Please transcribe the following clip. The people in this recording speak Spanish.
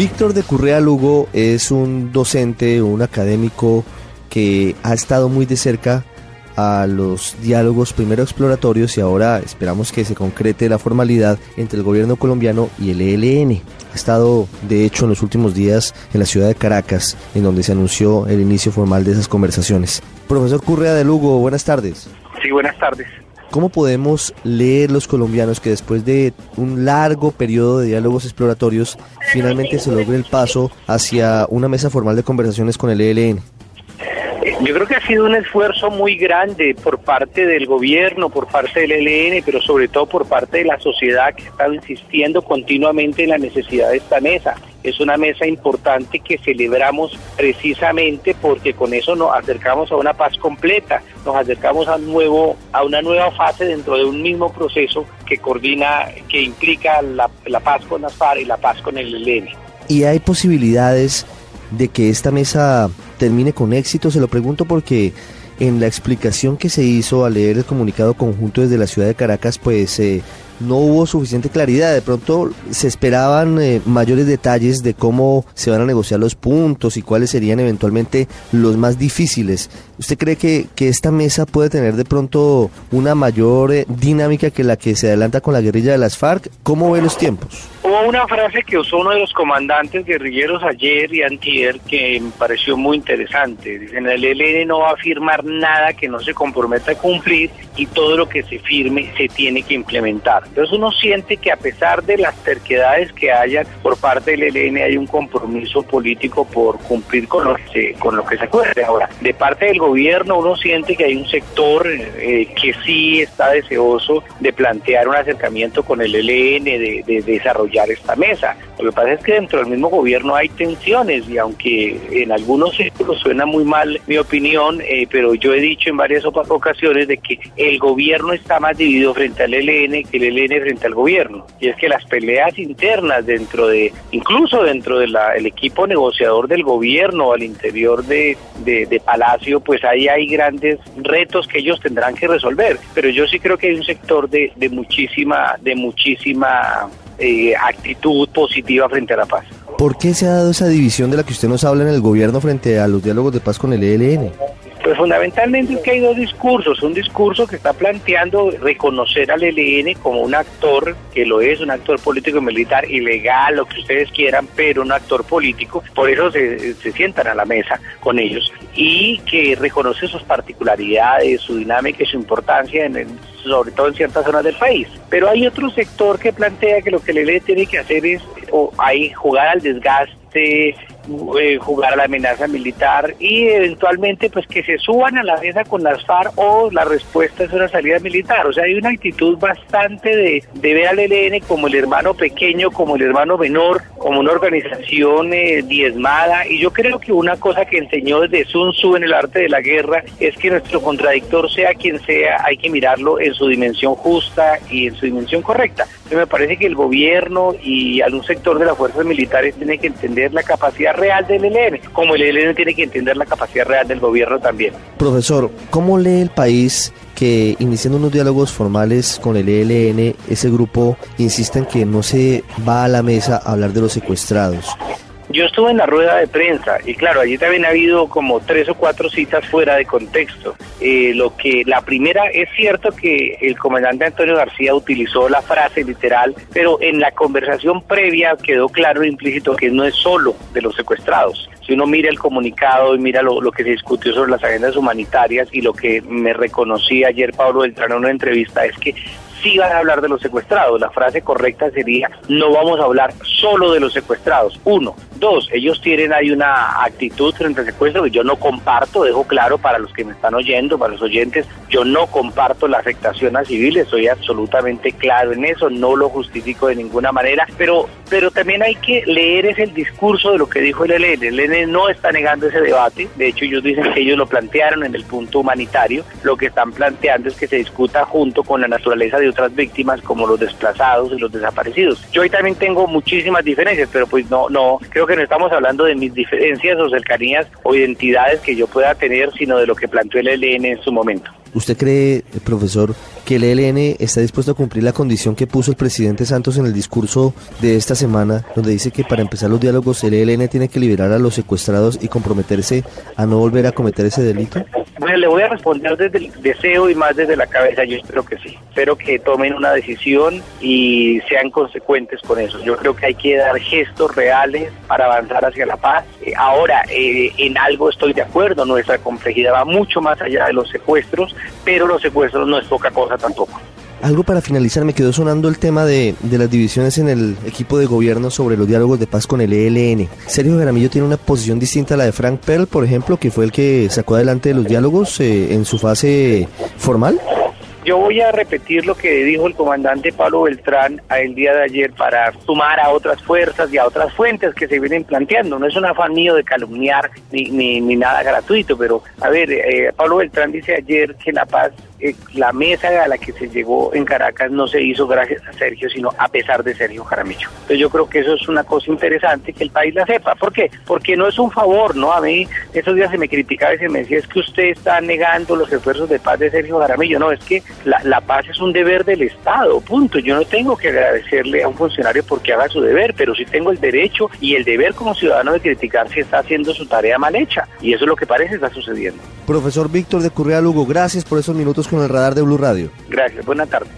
Víctor de Currea Lugo es un docente, un académico que ha estado muy de cerca a los diálogos primero exploratorios y ahora esperamos que se concrete la formalidad entre el gobierno colombiano y el ELN. Ha estado, de hecho, en los últimos días en la ciudad de Caracas, en donde se anunció el inicio formal de esas conversaciones. Profesor Currea de Lugo, buenas tardes. Sí, buenas tardes. ¿Cómo podemos leer los colombianos que después de un largo periodo de diálogos exploratorios finalmente se logre el paso hacia una mesa formal de conversaciones con el ELN? Yo creo que ha sido un esfuerzo muy grande por parte del gobierno, por parte del ELN, pero sobre todo por parte de la sociedad que ha estado insistiendo continuamente en la necesidad de esta mesa. Es una mesa importante que celebramos precisamente porque con eso nos acercamos a una paz completa, nos acercamos a nuevo, a una nueva fase dentro de un mismo proceso que coordina, que implica la, la paz con las FARC y la paz con el ELN. ¿Y hay posibilidades de que esta mesa termine con éxito? Se lo pregunto porque en la explicación que se hizo al leer el comunicado conjunto desde la ciudad de Caracas, pues eh, no hubo suficiente claridad. De pronto se esperaban eh, mayores detalles de cómo se van a negociar los puntos y cuáles serían eventualmente los más difíciles. ¿Usted cree que, que esta mesa puede tener de pronto una mayor eh, dinámica que la que se adelanta con la guerrilla de las FARC? ¿Cómo ve los tiempos? Hubo una frase que usó uno de los comandantes guerrilleros ayer y antier que me pareció muy interesante. Dicen, el ELN no va a firmar nada que no se comprometa a cumplir y todo lo que se firme se tiene que implementar. Entonces uno siente que a pesar de las terquedades que haya por parte del ELN hay un compromiso político por cumplir con lo que se, con lo que se acuerde. Ahora, de parte del gobierno uno siente que hay un sector eh, que sí está deseoso de plantear un acercamiento con el ELN, de, de desarrollar esta mesa. Lo que pasa es que dentro del mismo gobierno hay tensiones y aunque en algunos círculos suena muy mal mi opinión, eh, pero yo he dicho en varias ocasiones de que el gobierno está más dividido frente al ELN que el ELN frente al gobierno. Y es que las peleas internas dentro de, incluso dentro del equipo negociador del gobierno al interior de, de, Palacio, pues ahí hay grandes retos que ellos tendrán que resolver. Pero yo sí creo que hay un sector de, de muchísima, de muchísima eh, actitud positiva frente a la paz. ¿Por qué se ha dado esa división de la que usted nos habla en el gobierno frente a los diálogos de paz con el ELN? Fundamentalmente es que hay dos discursos. Un discurso que está planteando reconocer al ELN como un actor, que lo es, un actor político y militar, ilegal, lo que ustedes quieran, pero un actor político. Por eso se, se sientan a la mesa con ellos. Y que reconoce sus particularidades, su dinámica y su importancia, en sobre todo en ciertas zonas del país. Pero hay otro sector que plantea que lo que el ELN tiene que hacer es o, hay jugar al desgaste, eh, jugar a la amenaza militar y eventualmente pues que se suban a la mesa con las FARC o la respuesta es una salida militar. O sea, hay una actitud bastante de, de ver al ELN como el hermano pequeño, como el hermano menor, como una organización eh, diezmada. Y yo creo que una cosa que enseñó desde Sun Tzu en el arte de la guerra es que nuestro contradictor, sea quien sea, hay que mirarlo en su dimensión justa y en su dimensión correcta. Me parece que el gobierno y algún sector de las fuerzas militares tiene que entender la capacidad real del ELN, como el ELN tiene que entender la capacidad real del gobierno también. Profesor, ¿cómo lee el país que iniciando unos diálogos formales con el ELN, ese grupo insiste en que no se va a la mesa a hablar de los secuestrados? Yo estuve en la rueda de prensa y claro, allí también ha habido como tres o cuatro citas fuera de contexto. Eh, lo que la primera es cierto que el comandante Antonio García utilizó la frase literal, pero en la conversación previa quedó claro e implícito que no es solo de los secuestrados. Si uno mira el comunicado y mira lo, lo que se discutió sobre las agendas humanitarias y lo que me reconocí ayer Pablo Beltrán en una entrevista es que sí van a hablar de los secuestrados. La frase correcta sería, no vamos a hablar solo de los secuestrados. Uno. Dos, ellos tienen ahí una actitud frente al secuestro que yo no comparto, dejo claro para los que me están oyendo, para los oyentes, yo no comparto la afectación a civiles, soy absolutamente claro en eso, no lo justifico de ninguna manera, pero, pero también hay que leer ese discurso de lo que dijo el ELN. El ELN no está negando ese debate, de hecho ellos dicen que ellos lo plantearon en el punto humanitario, lo que están planteando es que se discuta junto con la naturaleza de otras víctimas como los desplazados y los desaparecidos. Yo ahí también tengo muchísimas diferencias, pero pues no, no, creo que no estamos hablando de mis diferencias o cercanías o identidades que yo pueda tener, sino de lo que planteó el ELN en su momento. ¿Usted cree, profesor, que el ELN está dispuesto a cumplir la condición que puso el presidente Santos en el discurso de esta semana, donde dice que para empezar los diálogos el ELN tiene que liberar a los secuestrados y comprometerse a no volver a cometer ese delito? Bueno, le voy a responder desde el deseo y más desde la cabeza. Yo espero que sí. Espero que tomen una decisión y sean consecuentes con eso. Yo creo que hay que dar gestos reales para avanzar hacia la paz. Eh, ahora, eh, en algo estoy de acuerdo. Nuestra complejidad va mucho más allá de los secuestros pero los secuestros no es poca cosa tampoco. Algo para finalizar, me quedó sonando el tema de, las divisiones en el equipo de gobierno sobre los diálogos de paz con el ELN. Sergio Jaramillo tiene una posición distinta a la de Frank Perl, por ejemplo, que fue el que sacó adelante los diálogos eh, en su fase formal. Yo voy a repetir lo que dijo el comandante Pablo Beltrán el día de ayer para sumar a otras fuerzas y a otras fuentes que se vienen planteando. No es un afán mío de calumniar ni, ni, ni nada gratuito, pero a ver, eh, Pablo Beltrán dice ayer que la paz eh, la mesa a la que se llegó en Caracas no se hizo gracias a Sergio, sino a pesar de Sergio Jaramillo. Entonces yo creo que eso es una cosa interesante que el país la sepa. ¿Por qué? Porque no es un favor, ¿no? A mí esos días se me criticaba y se me decía es que usted está negando los esfuerzos de paz de Sergio Jaramillo. No, es que la, paz es un deber del Estado, punto. Yo no tengo que agradecerle a un funcionario porque haga su deber, pero sí tengo el derecho y el deber como ciudadano de criticar si está haciendo su tarea mal hecha. Y eso es lo que parece está sucediendo. Profesor Víctor de Currea Lugo, gracias por esos minutos con el radar de Blue Radio. Gracias, buena tarde.